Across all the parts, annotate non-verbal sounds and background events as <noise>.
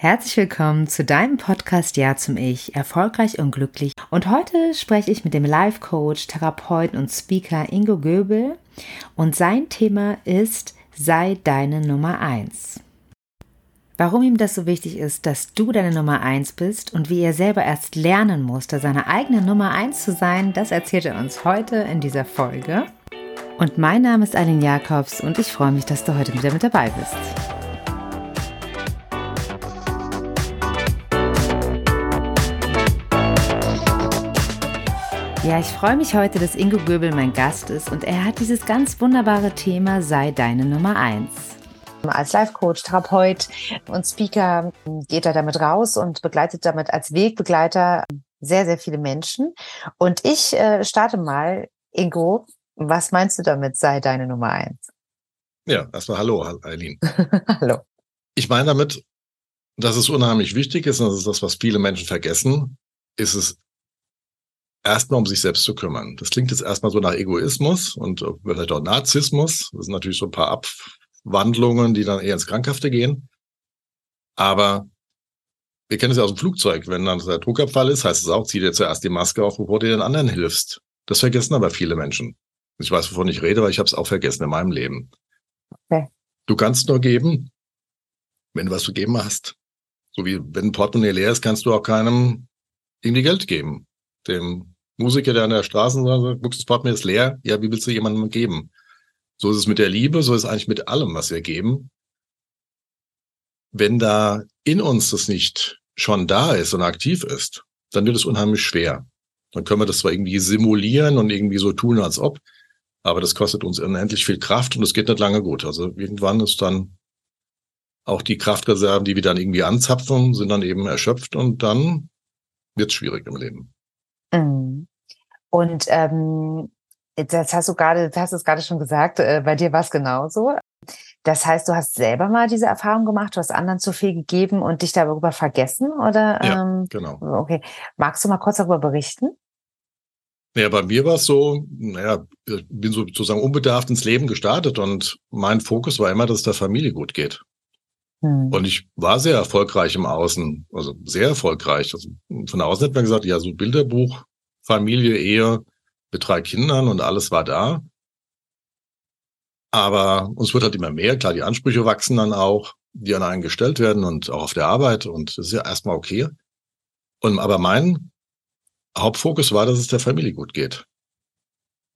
Herzlich willkommen zu deinem Podcast Ja zum Ich, erfolgreich und glücklich. Und heute spreche ich mit dem Life Coach, Therapeuten und Speaker Ingo Göbel und sein Thema ist Sei deine Nummer eins. Warum ihm das so wichtig ist, dass du deine Nummer eins bist und wie er selber erst lernen musste, seine eigene Nummer eins zu sein, das erzählt er uns heute in dieser Folge. Und mein Name ist Aline Jakobs und ich freue mich, dass du heute wieder mit dabei bist. Ja, ich freue mich heute, dass Ingo Göbel mein Gast ist und er hat dieses ganz wunderbare Thema Sei deine Nummer eins. Als Life-Coach, Therapeut und Speaker geht er damit raus und begleitet damit als Wegbegleiter sehr, sehr viele Menschen. Und ich äh, starte mal, Ingo, was meinst du damit, sei deine Nummer eins? Ja, erstmal Hallo, Eileen. <laughs> hallo. Ich meine damit, dass es unheimlich wichtig ist, und das ist das, was viele Menschen vergessen, ist es erstmal um sich selbst zu kümmern. Das klingt jetzt erstmal so nach Egoismus und vielleicht auch Narzissmus. Das sind natürlich so ein paar Abwandlungen, die dann eher ins Krankhafte gehen. Aber wir kennen es ja aus dem Flugzeug. Wenn dann der Druckabfall ist, heißt es auch, zieh dir zuerst die Maske auf, bevor du den anderen hilfst. Das vergessen aber viele Menschen. Ich weiß, wovon ich rede, weil ich habe es auch vergessen in meinem Leben. Okay. Du kannst nur geben, wenn du was zu geben hast. So wie wenn ein Portemonnaie leer ist, kannst du auch keinem irgendwie Geld geben. Dem Musiker, der an der Straße sagt, das Portemonnaie ist leer, ja, wie willst du jemandem geben? So ist es mit der Liebe, so ist es eigentlich mit allem, was wir geben. Wenn da in uns das nicht schon da ist und aktiv ist, dann wird es unheimlich schwer. Dann können wir das zwar irgendwie simulieren und irgendwie so tun, als ob, aber das kostet uns unendlich viel Kraft und es geht nicht lange gut. Also irgendwann ist dann auch die Kraftreserven, die wir dann irgendwie anzapfen, sind dann eben erschöpft und dann wird es schwierig im Leben. Mhm. Und ähm, das hast du gerade, hast es gerade schon gesagt, äh, bei dir war es genauso. Das heißt, du hast selber mal diese Erfahrung gemacht, du hast anderen zu viel gegeben und dich darüber vergessen, oder? Ja, ähm, genau. Okay. Magst du mal kurz darüber berichten? Naja, bei mir war es so, naja, ich bin sozusagen unbedarft ins Leben gestartet und mein Fokus war immer, dass es der Familie gut geht. Hm. Und ich war sehr erfolgreich im Außen, also sehr erfolgreich. Also von außen hat man gesagt, ja, so Bilderbuch, Familie, Ehe mit drei Kindern und alles war da. Aber uns wird halt immer mehr. Klar, die Ansprüche wachsen dann auch, die an einen gestellt werden und auch auf der Arbeit. Und das ist ja erstmal okay. Und aber mein Hauptfokus war, dass es der Familie gut geht.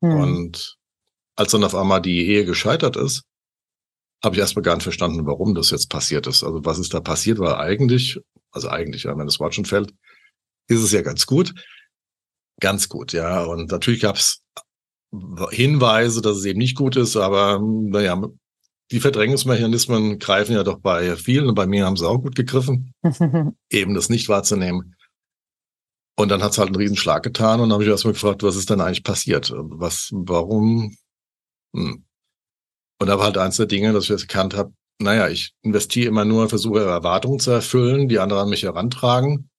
Hm. Und als dann auf einmal die Ehe gescheitert ist, habe ich erstmal gar nicht verstanden, warum das jetzt passiert ist. Also was ist da passiert, weil eigentlich, also eigentlich, wenn das Wort schon fällt, ist es ja ganz gut. Ganz gut, ja. Und natürlich gab es Hinweise, dass es eben nicht gut ist, aber naja, die Verdrängungsmechanismen greifen ja doch bei vielen und bei mir haben sie auch gut gegriffen, <laughs> eben das nicht wahrzunehmen. Und dann hat es halt einen Riesenschlag getan und dann habe ich erstmal gefragt, was ist denn eigentlich passiert? Was, warum? Hm. Und da war halt eins der Dinge, dass ich jetzt erkannt habe, naja, ich investiere immer nur, versuche Erwartungen zu erfüllen, die andere an mich herantragen,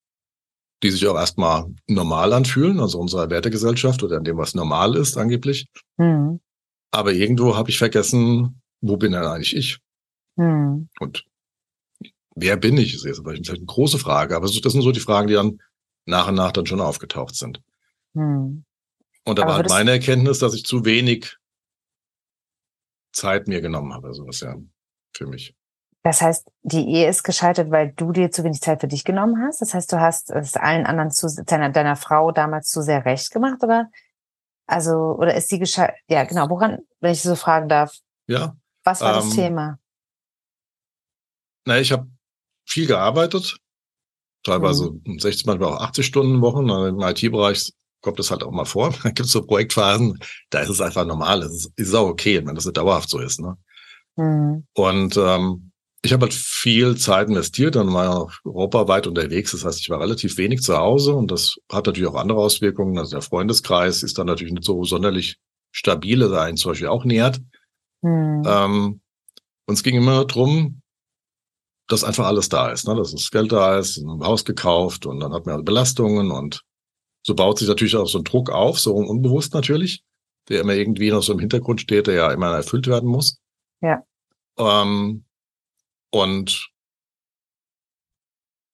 die sich auch erstmal normal anfühlen, also unserer Wertegesellschaft oder in dem, was normal ist, angeblich. Mhm. Aber irgendwo habe ich vergessen, wo bin denn eigentlich ich? Mhm. Und wer bin ich? Das ist vielleicht eine große Frage, aber das sind so die Fragen, die dann nach und nach dann schon aufgetaucht sind. Mhm. Und da aber war halt meine Erkenntnis, dass ich zu wenig Zeit mir genommen habe. Das ja für mich. Das heißt, die Ehe ist gescheitert, weil du dir zu wenig Zeit für dich genommen hast. Das heißt, du hast es allen anderen zu deiner, deiner Frau damals zu sehr recht gemacht, oder? Also, oder ist sie gescheitert? Ja, genau. Woran, wenn ich so fragen darf? Ja. Was war ähm, das Thema? Na, ich habe viel gearbeitet, teilweise mhm. 60, manchmal auch 80 Stunden Wochen. Im IT-Bereich kommt es halt auch mal vor. <laughs> Da gibt es so Projektphasen, da ist es einfach normal. Es ist, ist auch okay, wenn das nicht dauerhaft so ist. Ne? Mhm. Und ähm, ich habe halt viel Zeit investiert, dann war ja europaweit unterwegs. Das heißt, ich war relativ wenig zu Hause und das hat natürlich auch andere Auswirkungen. Also der Freundeskreis ist dann natürlich nicht so sonderlich stabile, da einen zum Beispiel auch nähert. Mhm. Ähm, und es ging immer darum, dass einfach alles da ist, ne? dass das Geld da ist, ein Haus gekauft und dann hat man Belastungen und so baut sich natürlich auch so ein Druck auf, so unbewusst natürlich, der immer irgendwie noch so im Hintergrund steht, der ja immer erfüllt werden muss. Ja. Ähm, und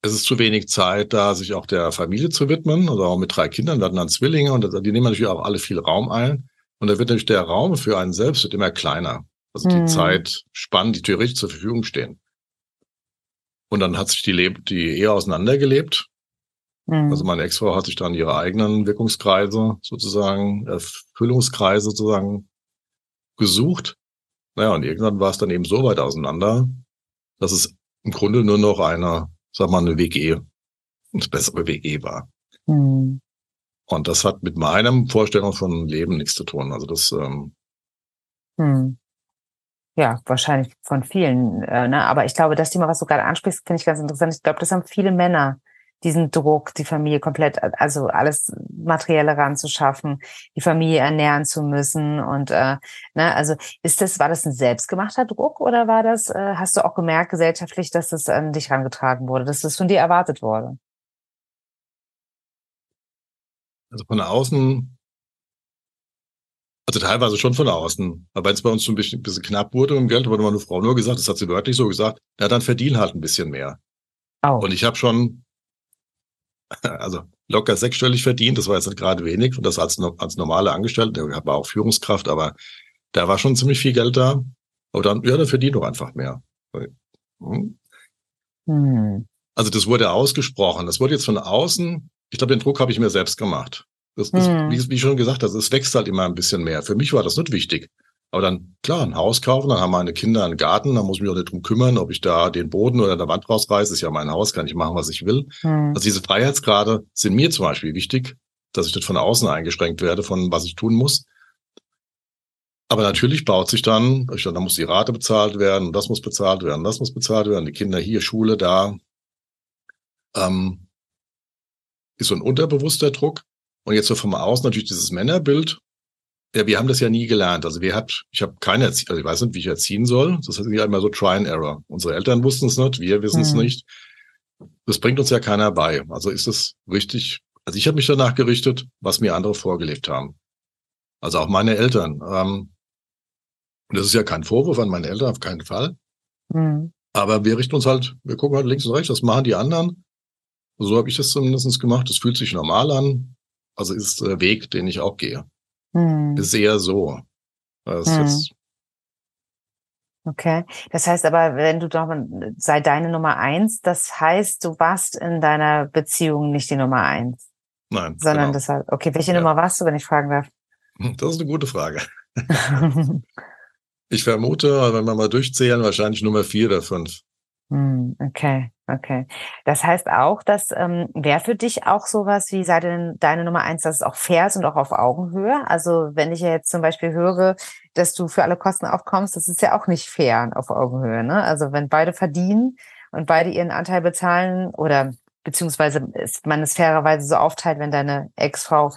es ist zu wenig Zeit, da sich auch der Familie zu widmen, also auch mit drei Kindern, wir hatten dann Zwillinge und die nehmen natürlich auch alle viel Raum ein. Und da wird natürlich der Raum für einen selbst wird immer kleiner. Also die hm. Zeit spannen, die theoretisch zur Verfügung stehen. Und dann hat sich die, Leb die Ehe auseinandergelebt. Mhm. Also meine Ex-Frau hat sich dann ihre eigenen Wirkungskreise sozusagen, Erfüllungskreise sozusagen gesucht. Naja, und irgendwann war es dann eben so weit auseinander, dass es im Grunde nur noch eine, sag mal, eine WG, eine bessere WG war. Mhm. Und das hat mit meinem Vorstellung von Leben nichts zu tun. Also das, ähm, mhm. Ja, wahrscheinlich von vielen. Äh, ne? Aber ich glaube, das Thema, was du gerade ansprichst, finde ich ganz interessant. Ich glaube, das haben viele Männer, diesen Druck, die Familie komplett, also alles Materielle ranzuschaffen, die Familie ernähren zu müssen. Und äh, ne, also ist das, war das ein selbstgemachter Druck oder war das, äh, hast du auch gemerkt gesellschaftlich, dass das an dich herangetragen wurde, dass das von dir erwartet wurde? Also von außen also teilweise schon von außen. Aber wenn es bei uns so ein bisschen, bisschen knapp wurde im Geld, wurde meine Frau nur gesagt, das hat sie wörtlich so gesagt, ja, dann verdien halt ein bisschen mehr. Oh. Und ich habe schon, <laughs> also locker sechsstellig verdient, das war jetzt nicht gerade wenig und das als, als normale Angestellte, ich habe auch Führungskraft, aber da war schon ziemlich viel Geld da. Aber dann, ja, dann verdient doch einfach mehr. Hm. Hm. Also das wurde ausgesprochen. Das wurde jetzt von außen, ich glaube, den Druck habe ich mir selbst gemacht. Das, das hm. wie, wie schon gesagt, also es wächst halt immer ein bisschen mehr. Für mich war das nicht wichtig. Aber dann, klar, ein Haus kaufen, dann haben meine Kinder einen Garten, dann muss ich mich auch nicht drum kümmern, ob ich da den Boden oder der Wand rausreiße, ist ja mein Haus, kann ich machen, was ich will. Hm. Also diese Freiheitsgrade sind mir zum Beispiel wichtig, dass ich nicht von außen eingeschränkt werde, von was ich tun muss. Aber natürlich baut sich dann, dann muss die Rate bezahlt werden, das muss bezahlt werden, das muss bezahlt werden, die Kinder hier, Schule da. Ähm, ist so ein unterbewusster Druck. Und jetzt so vom Außen natürlich dieses Männerbild. Ja, wir haben das ja nie gelernt. Also wir hat, ich habe keine, Erzie also ich weiß nicht, wie ich erziehen soll. Das heißt ja immer so Try and Error. Unsere Eltern wussten es nicht, wir wissen es hm. nicht. Das bringt uns ja keiner bei. Also ist es richtig. Also ich habe mich danach gerichtet, was mir andere vorgelegt haben. Also auch meine Eltern. Ähm, das ist ja kein Vorwurf an meine Eltern, auf keinen Fall. Hm. Aber wir richten uns halt, wir gucken halt links und rechts, was machen die anderen. So habe ich das zumindest gemacht. Das fühlt sich normal an. Also ist der Weg, den ich auch gehe. Hm. Ist eher so. Das hm. jetzt Okay. Das heißt aber, wenn du doch sei deine Nummer eins, das heißt, du warst in deiner Beziehung nicht die Nummer eins. Nein. Sondern genau. heißt, okay, welche ja. Nummer warst du, wenn ich fragen darf? Das ist eine gute Frage. <laughs> ich vermute, wenn wir mal durchzählen, wahrscheinlich Nummer vier oder fünf. Hm, okay, okay. Das heißt auch, dass ähm, wäre für dich auch sowas wie sei denn deine Nummer eins, dass es auch fair ist und auch auf Augenhöhe. Also wenn ich ja jetzt zum Beispiel höre, dass du für alle Kosten aufkommst, das ist ja auch nicht fair auf Augenhöhe. Ne? Also wenn beide verdienen und beide ihren Anteil bezahlen oder beziehungsweise man es fairerweise so aufteilt, wenn deine Ex-Frau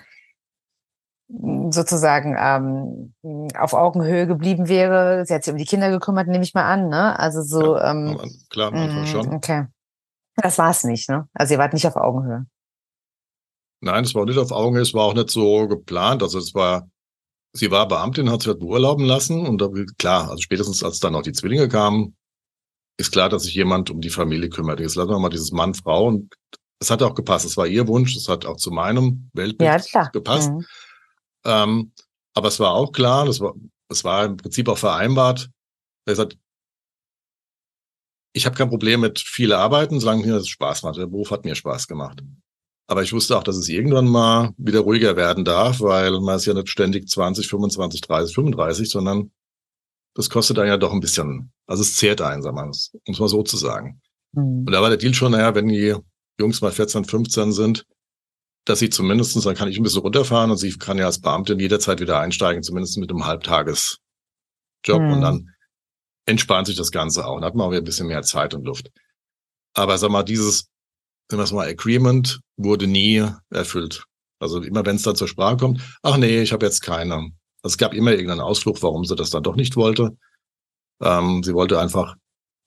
sozusagen ähm, auf Augenhöhe geblieben wäre. Sie hat sich um die Kinder gekümmert, nehme ich mal an, ne? Also so. Ja, ähm, klar, am schon. Okay. Das war es nicht, ne? Also ihr wart nicht auf Augenhöhe. Nein, es war nicht auf Augenhöhe, es war auch nicht so geplant. Also es war, sie war Beamtin, hat sich halt beurlauben lassen und da, klar, also spätestens als dann auch die Zwillinge kamen, ist klar, dass sich jemand um die Familie kümmert. Jetzt lassen wir mal dieses Mann, Frau und es hat auch gepasst. Es war ihr Wunsch, es hat auch zu meinem Weltbild ja, gepasst. Mhm. Ähm, aber es war auch klar, das war, es war im Prinzip auch vereinbart. Er sagt, ich habe kein Problem mit viele Arbeiten, solange mir das Spaß macht. Der Beruf hat mir Spaß gemacht. Aber ich wusste auch, dass es irgendwann mal wieder ruhiger werden darf, weil man ist ja nicht ständig 20, 25, 30, 35, sondern das kostet dann ja doch ein bisschen, also es zehrt ein, sagen wir, um es mal so zu sagen. Mhm. Und da war der Deal schon, naja, wenn die Jungs mal 14, 15 sind, dass sie zumindestens, dann kann ich ein bisschen runterfahren und sie kann ja als Beamtin jederzeit wieder einsteigen, zumindest mit einem Halbtagesjob hm. und dann entspannt sich das Ganze auch. Dann hat man auch wieder ein bisschen mehr Zeit und Luft. Aber sag mal, dieses, nennen wir mal, Agreement wurde nie erfüllt. Also immer wenn es dann zur Sprache kommt, ach nee, ich habe jetzt keine. Also es gab immer irgendeinen Ausflug, warum sie das dann doch nicht wollte. Ähm, sie wollte einfach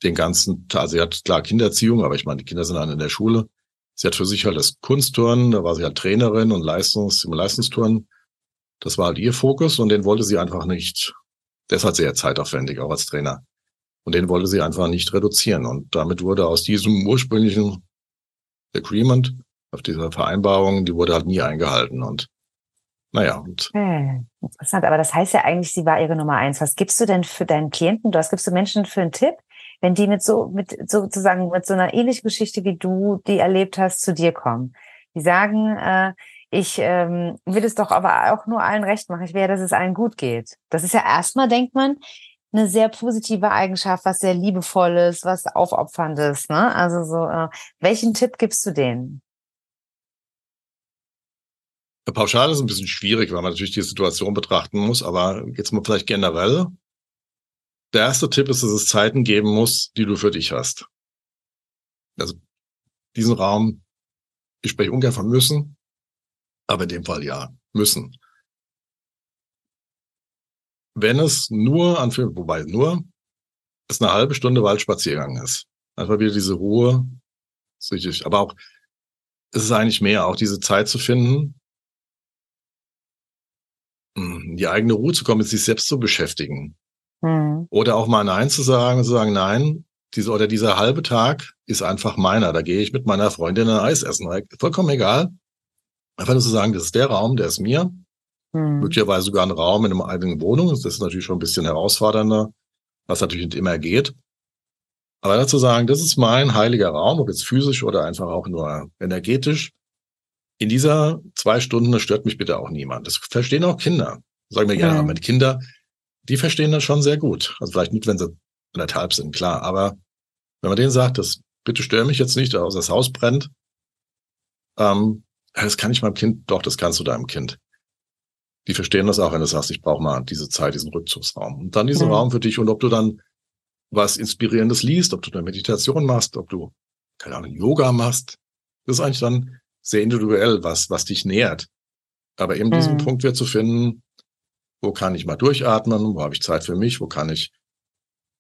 den ganzen, also sie hat klar Kindererziehung, aber ich meine, die Kinder sind dann in der Schule. Sie hat für sich halt das Kunstturnen, da war sie halt Trainerin und Leistungs, im Leistungsturnen. Das war halt ihr Fokus und den wollte sie einfach nicht. Der ist halt sehr zeitaufwendig, auch als Trainer. Und den wollte sie einfach nicht reduzieren. Und damit wurde aus diesem ursprünglichen Agreement, auf dieser Vereinbarung, die wurde halt nie eingehalten und naja. Und okay. Interessant, aber das heißt ja eigentlich, sie war ihre Nummer eins. Was gibst du denn für deinen Klienten, was gibst du Menschen für einen Tipp, wenn die mit so, mit sozusagen mit so einer ähnlichen Geschichte wie du, die erlebt hast, zu dir kommen? Die sagen, äh, ich ähm, will es doch aber auch nur allen recht machen. Ich will ja, dass es allen gut geht. Das ist ja erstmal, denkt man, eine sehr positive Eigenschaft, was sehr liebevolles, was aufopferndes. Ne? Also so, äh, welchen Tipp gibst du denen? Pauschal ist ein bisschen schwierig, weil man natürlich die Situation betrachten muss, aber jetzt mal vielleicht generell. Der erste Tipp ist, dass es Zeiten geben muss, die du für dich hast. Also diesen Raum, ich spreche ungern von müssen, aber in dem Fall ja, müssen. Wenn es nur an, wobei nur, es eine halbe Stunde Waldspaziergang ist. Einfach wieder diese Ruhe, aber auch, es ist eigentlich mehr, auch diese Zeit zu finden, hm, die eigene Ruhe zu kommen, sich selbst zu beschäftigen. Mhm. Oder auch mal Nein zu sagen, zu sagen, nein, diese, oder dieser halbe Tag ist einfach meiner. Da gehe ich mit meiner Freundin ein Eis essen. Vollkommen egal. Einfach nur zu sagen, das ist der Raum, der ist mir. Mhm. Möglicherweise sogar ein Raum in einer eigenen Wohnung. Das ist natürlich schon ein bisschen herausfordernder, was natürlich nicht immer geht. Aber dazu sagen, das ist mein heiliger Raum, ob jetzt physisch oder einfach auch nur energetisch. In dieser zwei Stunden, das stört mich bitte auch niemand. Das verstehen auch Kinder. Sagen wir, ja, ja meine Kinder, die verstehen das schon sehr gut. Also vielleicht nicht, wenn sie anderthalb sind, klar. Aber wenn man denen sagt, das bitte störe mich jetzt nicht, außer das Haus brennt, ähm, das kann ich meinem Kind, doch, das kannst du deinem Kind. Die verstehen das auch, wenn du sagst, ich brauche mal diese Zeit, diesen Rückzugsraum. Und dann diesen mhm. Raum für dich und ob du dann was Inspirierendes liest, ob du eine Meditation machst, ob du, keine Ahnung, Yoga machst. Das ist eigentlich dann sehr individuell, was, was dich nährt. Aber eben mhm. diesen Punkt wird zu finden, wo kann ich mal durchatmen, wo habe ich Zeit für mich, wo kann ich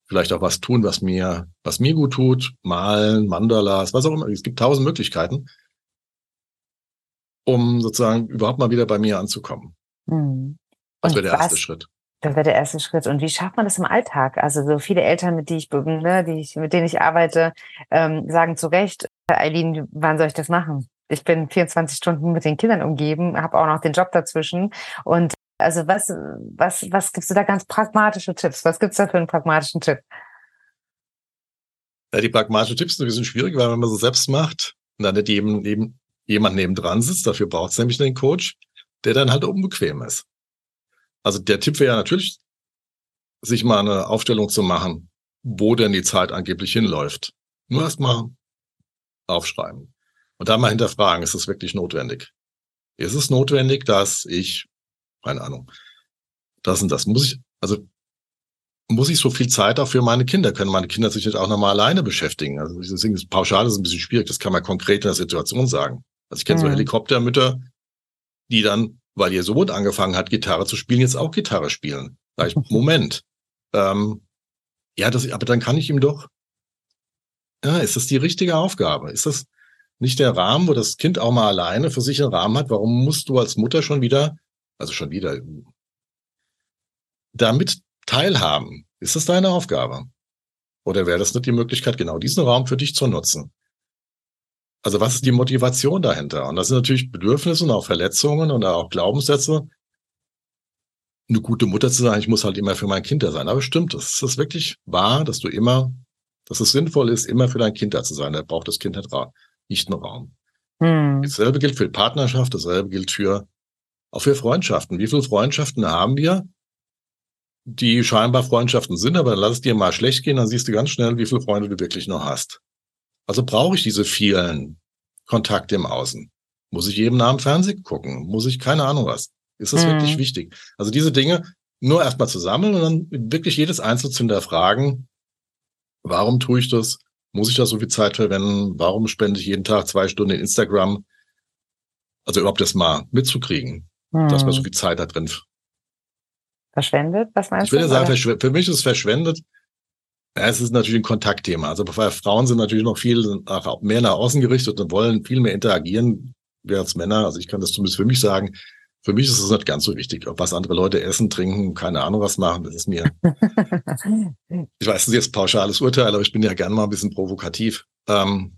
vielleicht auch was tun, was mir, was mir gut tut, malen, Mandalas, was auch immer. Es gibt tausend Möglichkeiten, um sozusagen überhaupt mal wieder bei mir anzukommen. Mhm. Das wäre der was, erste Schritt. Das wäre der erste Schritt. Und wie schafft man das im Alltag? Also so viele Eltern, mit, die ich, ne, die ich, mit denen ich arbeite, ähm, sagen zu Recht, Eileen, wann soll ich das machen? Ich bin 24 Stunden mit den Kindern umgeben, habe auch noch den Job dazwischen. Und also was, was, was gibst du da ganz pragmatische Tipps? Was gibt's da für einen pragmatischen Tipp? Ja, die pragmatischen Tipps sind ein bisschen schwierig, weil wenn man so selbst macht und dann nicht eben, neben, jemand nebendran sitzt, dafür braucht es nämlich einen Coach, der dann halt unbequem ist. Also der Tipp wäre ja natürlich, sich mal eine Aufstellung zu machen, wo denn die Zeit angeblich hinläuft. Nur erstmal aufschreiben. Und dann mal hinterfragen, ist es wirklich notwendig? Ist es notwendig, dass ich, keine Ahnung, das und das muss ich, also muss ich so viel Zeit auch für meine Kinder? Können meine Kinder sich nicht auch nochmal alleine beschäftigen? Also deswegen ist pauschal ist ein bisschen schwierig. Das kann man konkret in der Situation sagen. Also ich kenne mhm. so Helikoptermütter, die dann, weil ihr Sohn angefangen hat, Gitarre zu spielen, jetzt auch Gitarre spielen. Da ich, Moment. <laughs> Ähm, ja, das, aber dann kann ich ihm doch. Ja, ist das die richtige Aufgabe? Ist das, nicht der Rahmen, wo das Kind auch mal alleine für sich einen Rahmen hat. Warum musst du als Mutter schon wieder, also schon wieder, damit teilhaben? Ist das deine Aufgabe? Oder wäre das nicht die Möglichkeit, genau diesen Raum für dich zu nutzen? Also was ist die Motivation dahinter? Und das sind natürlich Bedürfnisse und auch Verletzungen und auch Glaubenssätze. Eine gute Mutter zu sein, ich muss halt immer für mein Kind da sein. Aber stimmt, das ist das wirklich wahr, dass du immer, dass es sinnvoll ist, immer für dein Kind da zu sein. Da braucht das Kind nicht nicht nur Raum. Hm. Dasselbe gilt für Partnerschaft, dasselbe gilt für auch für Freundschaften. Wie viele Freundschaften haben wir, die scheinbar Freundschaften sind, aber dann lass es dir mal schlecht gehen, dann siehst du ganz schnell, wie viele Freunde du wirklich noch hast. Also brauche ich diese vielen Kontakte im Außen. Muss ich jeden Abend Fernsehen gucken? Muss ich keine Ahnung was? Ist das hm. wirklich wichtig? Also diese Dinge nur erstmal zu sammeln und dann wirklich jedes Einzelne zu hinterfragen, warum tue ich das? Muss ich da so viel Zeit verwenden? Warum spende ich jeden Tag zwei Stunden in Instagram? Also überhaupt das mal mitzukriegen, hm. dass man so hm. viel Zeit da drin verschwendet. Was meinst du? Ich würde sagen, für mich ist es verschwendet. Es ist natürlich ein Kontaktthema. Also Frauen sind natürlich noch viel nach, mehr nach außen gerichtet und wollen viel mehr interagieren wie als Männer. Also ich kann das zumindest für mich sagen. Für mich ist es nicht ganz so wichtig, ob was andere Leute essen, trinken, keine Ahnung was machen. Das ist mir, <laughs> ich weiß, das ist jetzt pauschales Urteil, aber ich bin ja gerne mal ein bisschen provokativ. Ähm,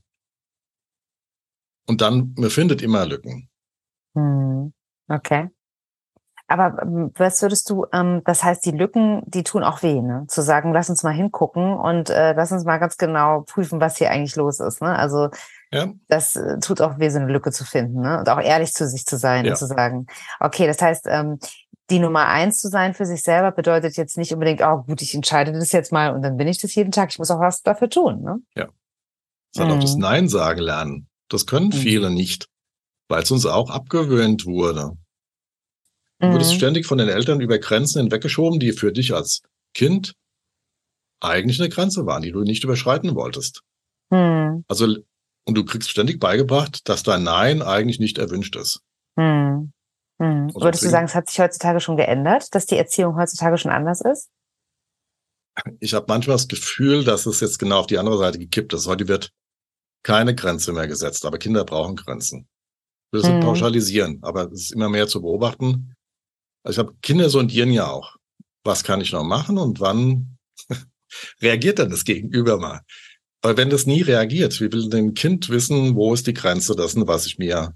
Und dann, man findet immer Lücken. Hm. Okay. Aber ähm, was würdest du, ähm, das heißt, die Lücken, die tun auch weh, ne? Zu sagen, lass uns mal hingucken und äh, lass uns mal ganz genau prüfen, was hier eigentlich los ist. Ne? Also ja. das äh, tut auch weh, so eine Lücke zu finden, ne? Und auch ehrlich zu sich zu sein ja. und zu sagen, okay, das heißt, ähm, die Nummer eins zu sein für sich selber bedeutet jetzt nicht unbedingt, oh gut, ich entscheide das jetzt mal und dann bin ich das jeden Tag. Ich muss auch was dafür tun. Ne? Ja. Sondern mhm. auch das Nein sagen lernen. Das können mhm. viele nicht, weil es uns auch abgewöhnt wurde. Du wurdest mhm. ständig von den Eltern über Grenzen hinweggeschoben, die für dich als Kind eigentlich eine Grenze waren, die du nicht überschreiten wolltest. Mhm. Also, und du kriegst ständig beigebracht, dass dein Nein eigentlich nicht erwünscht ist. Mhm. Mhm. Also Würdest du sagen, es hat sich heutzutage schon geändert, dass die Erziehung heutzutage schon anders ist? Ich habe manchmal das Gefühl, dass es jetzt genau auf die andere Seite gekippt ist. Heute wird keine Grenze mehr gesetzt, aber Kinder brauchen Grenzen. Wir sind mhm. pauschalisieren, aber es ist immer mehr zu beobachten, also ich habe Kinder sondieren ja auch. Was kann ich noch machen und wann <laughs> reagiert dann das Gegenüber mal? Weil wenn das nie reagiert, wie will denn ein Kind wissen, wo ist die Grenze dessen, was ich mir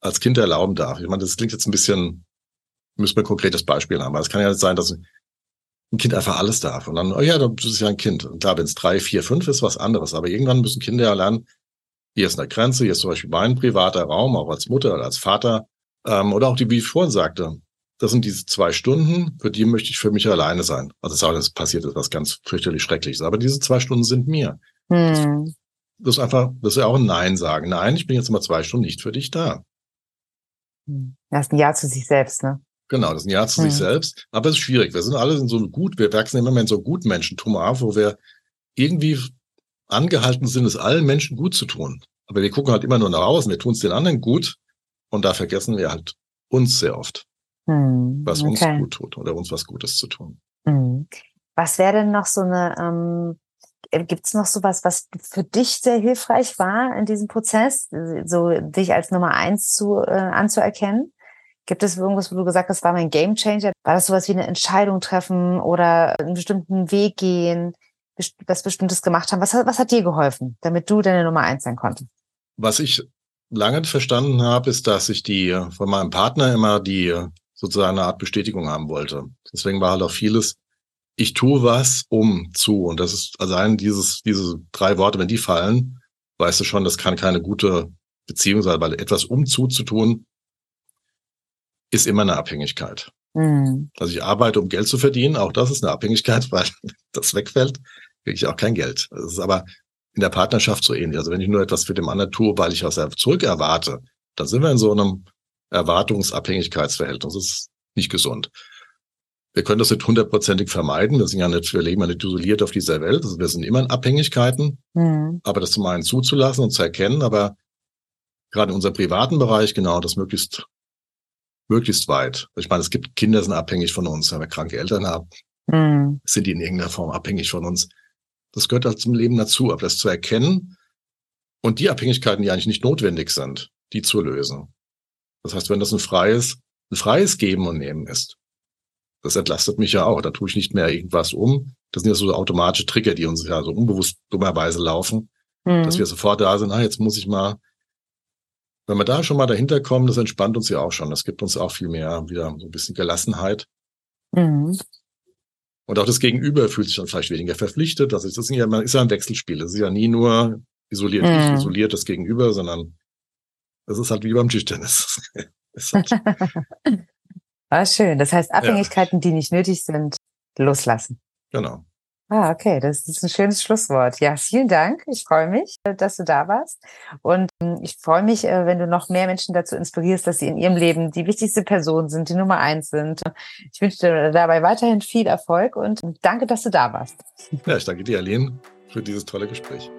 als Kind erlauben darf? Ich meine, das klingt jetzt ein bisschen, müssen wir ein konkretes Beispiel haben. Aber es kann ja sein, dass ein Kind einfach alles darf. Und dann, oh ja, das ist ja ein Kind. Und klar, wenn es drei, vier, fünf ist, was anderes. Aber irgendwann müssen Kinder ja lernen, hier ist eine Grenze, hier ist zum Beispiel mein privater Raum, auch als Mutter oder als Vater. Ähm, oder auch die, wie ich vorhin sagte, das sind diese zwei Stunden, für die möchte ich für mich alleine sein. Also es das passiert etwas ganz fürchterlich Schreckliches. Aber diese zwei Stunden sind mir. Hm. Das, das, ist einfach, das ist ja auch ein Nein sagen. Nein, ich bin jetzt mal zwei Stunden nicht für dich da. Hm. Das ist ein Ja zu sich selbst, ne? Genau, das ist ein Ja zu hm. sich selbst. Aber es ist schwierig. Wir sind alle in so gut, wir wachsen immer mehr in so gut Menschentum auf, wo wir irgendwie angehalten sind, es allen Menschen gut zu tun. Aber wir gucken halt immer nur nach außen, wir tun es den anderen gut und da vergessen wir halt uns sehr oft, hm, was uns okay. gut tut oder uns was Gutes zu tun. Hm. Was wäre denn noch so eine, ähm, äh, gibt es noch sowas, was für dich sehr hilfreich war in diesem Prozess, so dich als Nummer eins zu, äh, anzuerkennen? Gibt es irgendwas, wo du gesagt hast, war mein Game Changer? War das sowas wie eine Entscheidung treffen oder einen bestimmten Weg gehen, was Bestimmtes gemacht haben? Was, was hat dir geholfen, damit du deine Nummer eins sein konntest? Was ich lange verstanden habe, ist, dass ich die von meinem Partner immer die sozusagen eine Art Bestätigung haben wollte. Deswegen war halt auch vieles, ich tue was um zu. Und das ist allein dieses, diese drei Worte, wenn die fallen, weißt du schon, das kann keine gute Beziehung sein, weil etwas um zu zu tun, ist immer eine Abhängigkeit. Mhm. Also ich arbeite, um Geld zu verdienen, auch das ist eine Abhängigkeit, <laughs> weil das wegfällt, kriege ich auch kein Geld. Das ist aber in der Partnerschaft so ähnlich. Also wenn ich nur etwas für den anderen tue, weil ich was zurück erwarte, dann sind wir in so einem Erwartungsabhängigkeitsverhältnis. Das ist nicht gesund. Wir können das nicht hundertprozentig vermeiden. Wir sind ja nicht, wir leben ja nicht isoliert auf dieser Welt. Also wir sind immer in Abhängigkeiten. Mhm. Aber das zum einen zuzulassen und zu erkennen, aber gerade in unserem privaten Bereich genau das möglichst, möglichst weit. Ich meine, es gibt Kinder, sind abhängig von uns. Wenn wir kranke Eltern haben, mhm. sind die in irgendeiner Form abhängig von uns. Das gehört halt zum Leben dazu, aber das zu erkennen und die Abhängigkeiten, die eigentlich nicht notwendig sind, die zu lösen. Das heißt, wenn das ein freies, ein freies Geben und Nehmen ist, das entlastet mich ja auch. Da tue ich nicht mehr irgendwas um. Das sind ja so automatische Trigger, die uns ja so unbewusst dummerweise laufen, mhm. dass wir sofort da sind, ah, jetzt muss ich mal, wenn wir da schon mal dahinter kommen, das entspannt uns ja auch schon. Das gibt uns auch viel mehr wieder so ein bisschen Gelassenheit. Mhm. Und auch das Gegenüber fühlt sich dann vielleicht weniger verpflichtet. Das ist, das ist ja, man ist ja ein Wechselspiel. Das ist ja nie nur isoliert, mhm. isoliert das Gegenüber, sondern das ist halt wie beim Tischtennis. <laughs> halt <laughs> ah, schön. Das heißt, Abhängigkeiten, ja. die nicht nötig sind, loslassen. Genau. Ah, okay, das ist ein schönes Schlusswort. Ja, vielen Dank. Ich freue mich, äh, dass du da warst. Und ähm, ich freue mich, äh, wenn du noch mehr Menschen dazu inspirierst, dass sie in ihrem Leben die wichtigste Person sind, die Nummer eins sind. Ich wünsche dir dabei weiterhin viel Erfolg und danke, dass du da warst. Ja, ich danke dir, Aline, für dieses tolle Gespräch.